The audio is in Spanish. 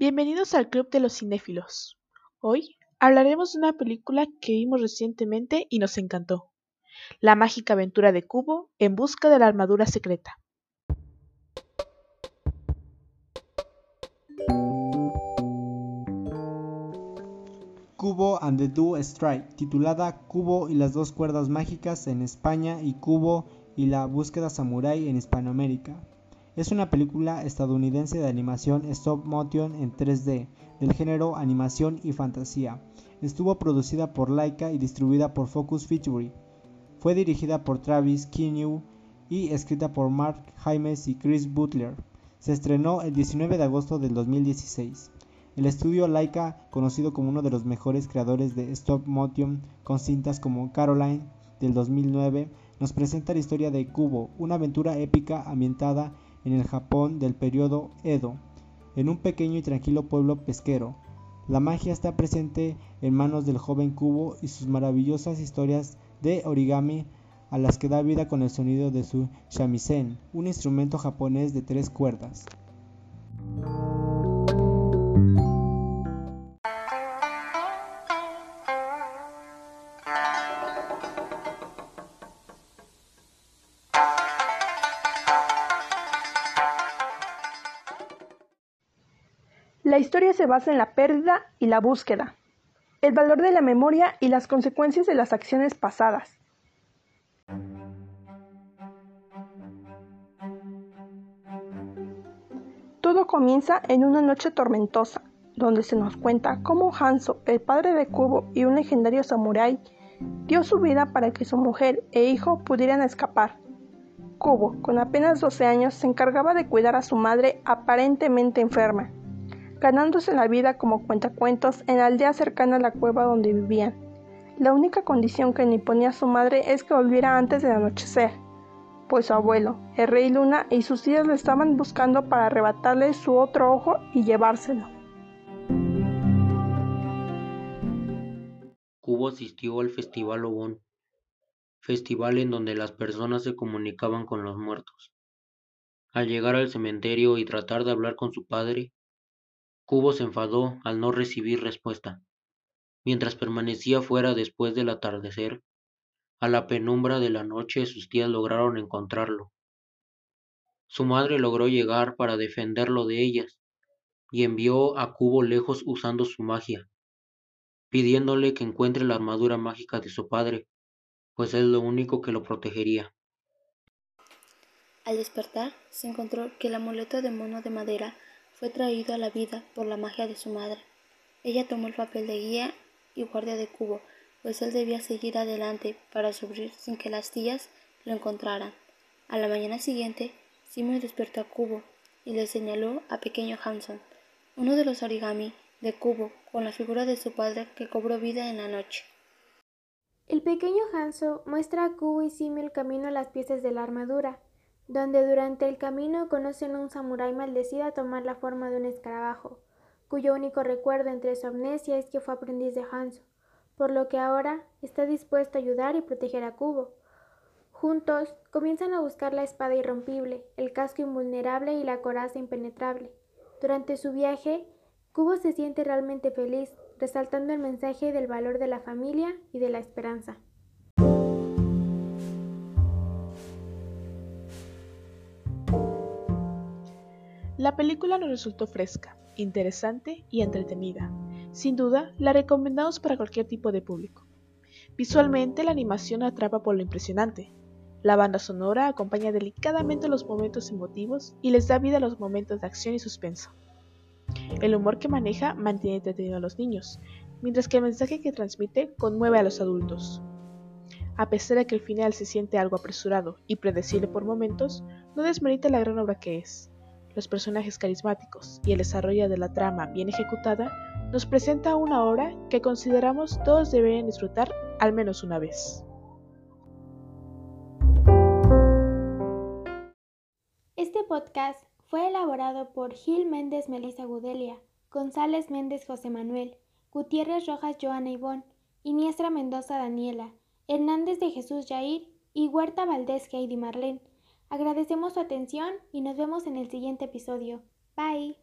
Bienvenidos al Club de los Cinéfilos. Hoy hablaremos de una película que vimos recientemente y nos encantó. La mágica aventura de Cubo en busca de la armadura secreta. Cubo and the Two Strike, titulada Cubo y las dos cuerdas mágicas en España y Cubo y la búsqueda samurái en Hispanoamérica. Es una película estadounidense de animación stop motion en 3D, del género animación y fantasía. Estuvo producida por Laika y distribuida por Focus Feature. Fue dirigida por Travis Kinnew y escrita por Mark Jaimes y Chris Butler. Se estrenó el 19 de agosto del 2016. El estudio Laika, conocido como uno de los mejores creadores de stop motion con cintas como Caroline del 2009, nos presenta la historia de Kubo, una aventura épica ambientada en el Japón del periodo Edo, en un pequeño y tranquilo pueblo pesquero. La magia está presente en manos del joven Kubo y sus maravillosas historias de origami a las que da vida con el sonido de su shamisen, un instrumento japonés de tres cuerdas. La historia se basa en la pérdida y la búsqueda, el valor de la memoria y las consecuencias de las acciones pasadas. Todo comienza en una noche tormentosa, donde se nos cuenta cómo Hanzo, el padre de Kubo y un legendario samurái, dio su vida para que su mujer e hijo pudieran escapar. Kubo, con apenas 12 años, se encargaba de cuidar a su madre aparentemente enferma ganándose la vida como cuentacuentos en la aldea cercana a la cueva donde vivían. La única condición que le imponía su madre es que volviera antes del anochecer, pues su abuelo, el rey Luna y sus tías lo estaban buscando para arrebatarle su otro ojo y llevárselo. Cubo asistió al Festival Obon, festival en donde las personas se comunicaban con los muertos. Al llegar al cementerio y tratar de hablar con su padre, Cubo se enfadó al no recibir respuesta. Mientras permanecía fuera después del atardecer, a la penumbra de la noche sus tías lograron encontrarlo. Su madre logró llegar para defenderlo de ellas, y envió a Cubo lejos usando su magia, pidiéndole que encuentre la armadura mágica de su padre, pues es lo único que lo protegería. Al despertar, se encontró que el amuleto de mono de madera fue traído a la vida por la magia de su madre. Ella tomó el papel de guía y guardia de Cubo, pues él debía seguir adelante para subir sin que las tías lo encontraran. A la mañana siguiente, Simon despertó a Cubo y le señaló a pequeño Hanson, uno de los origami de Cubo, con la figura de su padre que cobró vida en la noche. El pequeño Hanso muestra a Kubo y Simi el camino a las piezas de la armadura donde durante el camino conocen a un samurái maldecido a tomar la forma de un escarabajo, cuyo único recuerdo entre su amnesia es que fue aprendiz de Hanzo, por lo que ahora está dispuesto a ayudar y proteger a Kubo. Juntos comienzan a buscar la espada irrompible, el casco invulnerable y la coraza impenetrable. Durante su viaje, Kubo se siente realmente feliz, resaltando el mensaje del valor de la familia y de la esperanza. La película nos resultó fresca, interesante y entretenida. Sin duda, la recomendamos para cualquier tipo de público. Visualmente, la animación atrapa por lo impresionante. La banda sonora acompaña delicadamente los momentos emotivos y les da vida a los momentos de acción y suspenso. El humor que maneja mantiene entretenido a los niños, mientras que el mensaje que transmite conmueve a los adultos. A pesar de que el final se siente algo apresurado y predecible por momentos, no desmerita la gran obra que es los personajes carismáticos y el desarrollo de la trama bien ejecutada, nos presenta una obra que consideramos todos deberían disfrutar al menos una vez. Este podcast fue elaborado por Gil Méndez Melissa Gudelia, González Méndez José Manuel, Gutiérrez Rojas Joana Ivón, Iniestra Mendoza Daniela, Hernández de Jesús Jair y Huerta Valdés Heidi Marlene. Agradecemos su atención y nos vemos en el siguiente episodio. Bye.